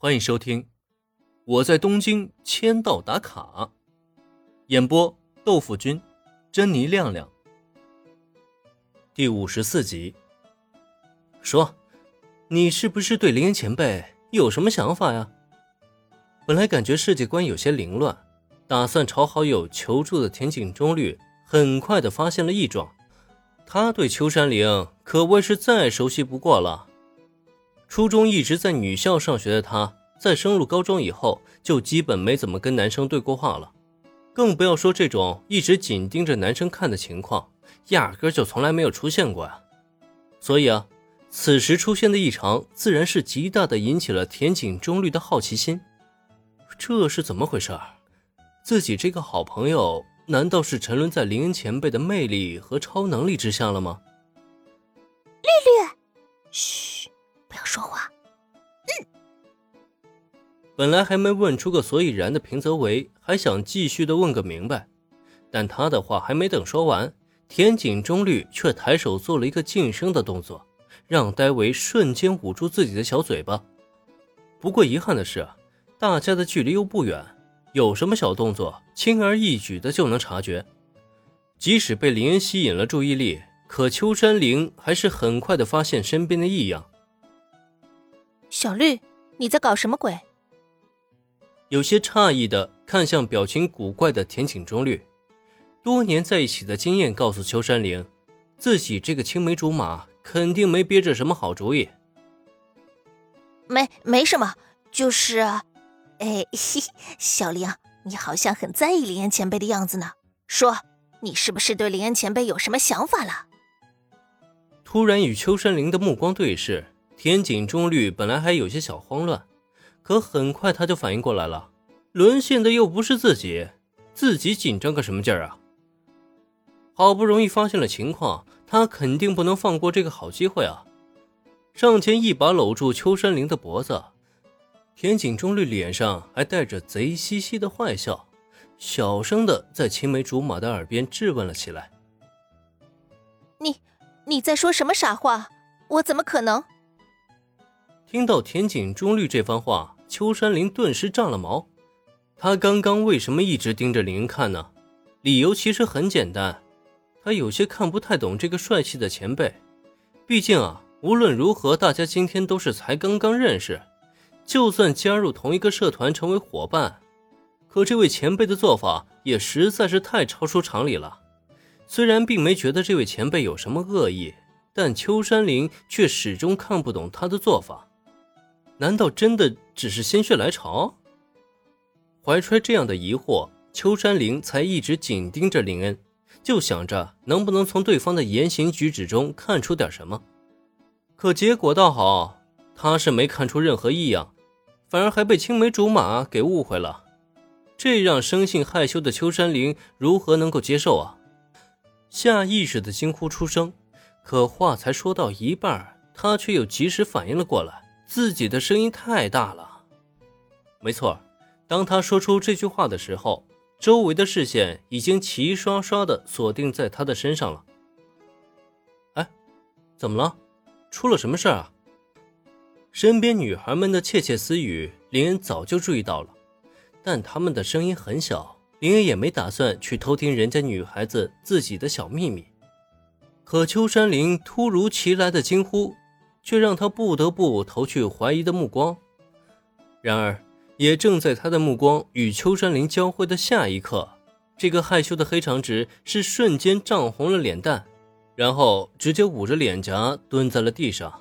欢迎收听《我在东京签到打卡》，演播豆腐君、珍妮亮亮，第五十四集。说，你是不是对林岩前辈有什么想法呀？本来感觉世界观有些凌乱，打算朝好友求助的田井中律，很快的发现了异状。他对秋山玲可谓是再熟悉不过了。初中一直在女校上学的他，在升入高中以后，就基本没怎么跟男生对过话了，更不要说这种一直紧盯着男生看的情况，压根就从来没有出现过呀。所以啊，此时出现的异常，自然是极大的引起了田井中律的好奇心。这是怎么回事？自己这个好朋友，难道是沉沦在林恩前辈的魅力和超能力之下了吗？本来还没问出个所以然的平泽唯，还想继续的问个明白，但他的话还没等说完，田井中律却抬手做了一个噤声的动作，让戴维瞬间捂住自己的小嘴巴。不过遗憾的是，大家的距离又不远，有什么小动作，轻而易举的就能察觉。即使被林恩吸引了注意力，可秋山玲还是很快的发现身边的异样。小绿，你在搞什么鬼？有些诧异的看向表情古怪的田井中律，多年在一起的经验告诉秋山玲，自己这个青梅竹马肯定没憋着什么好主意。没，没什么，就是，哎，小玲，你好像很在意林恩前辈的样子呢。说，你是不是对林恩前辈有什么想法了？突然与秋山玲的目光对视。田井中律本来还有些小慌乱，可很快他就反应过来了，沦陷的又不是自己，自己紧张个什么劲儿啊？好不容易发现了情况，他肯定不能放过这个好机会啊！上前一把搂住秋山玲的脖子，田井中律脸上还带着贼兮兮的坏笑，小声的在青梅竹马的耳边质问了起来：“你，你在说什么傻话？我怎么可能？”听到田井中律这番话，秋山林顿时炸了毛。他刚刚为什么一直盯着林看呢？理由其实很简单，他有些看不太懂这个帅气的前辈。毕竟啊，无论如何，大家今天都是才刚刚认识，就算加入同一个社团成为伙伴，可这位前辈的做法也实在是太超出常理了。虽然并没觉得这位前辈有什么恶意，但秋山林却始终看不懂他的做法。难道真的只是心血来潮？怀揣这样的疑惑，秋山玲才一直紧盯着林恩，就想着能不能从对方的言行举止中看出点什么。可结果倒好，他是没看出任何异样，反而还被青梅竹马给误会了。这让生性害羞的秋山玲如何能够接受啊？下意识的惊呼出声，可话才说到一半，他却又及时反应了过来。自己的声音太大了，没错。当他说出这句话的时候，周围的视线已经齐刷刷的锁定在他的身上了。哎，怎么了？出了什么事啊？身边女孩们的窃窃私语，林恩早就注意到了，但他们的声音很小，林恩也没打算去偷听人家女孩子自己的小秘密。可秋山林突如其来的惊呼。却让他不得不投去怀疑的目光。然而，也正在他的目光与秋山林交汇的下一刻，这个害羞的黑长直是瞬间涨红了脸蛋，然后直接捂着脸颊蹲在了地上。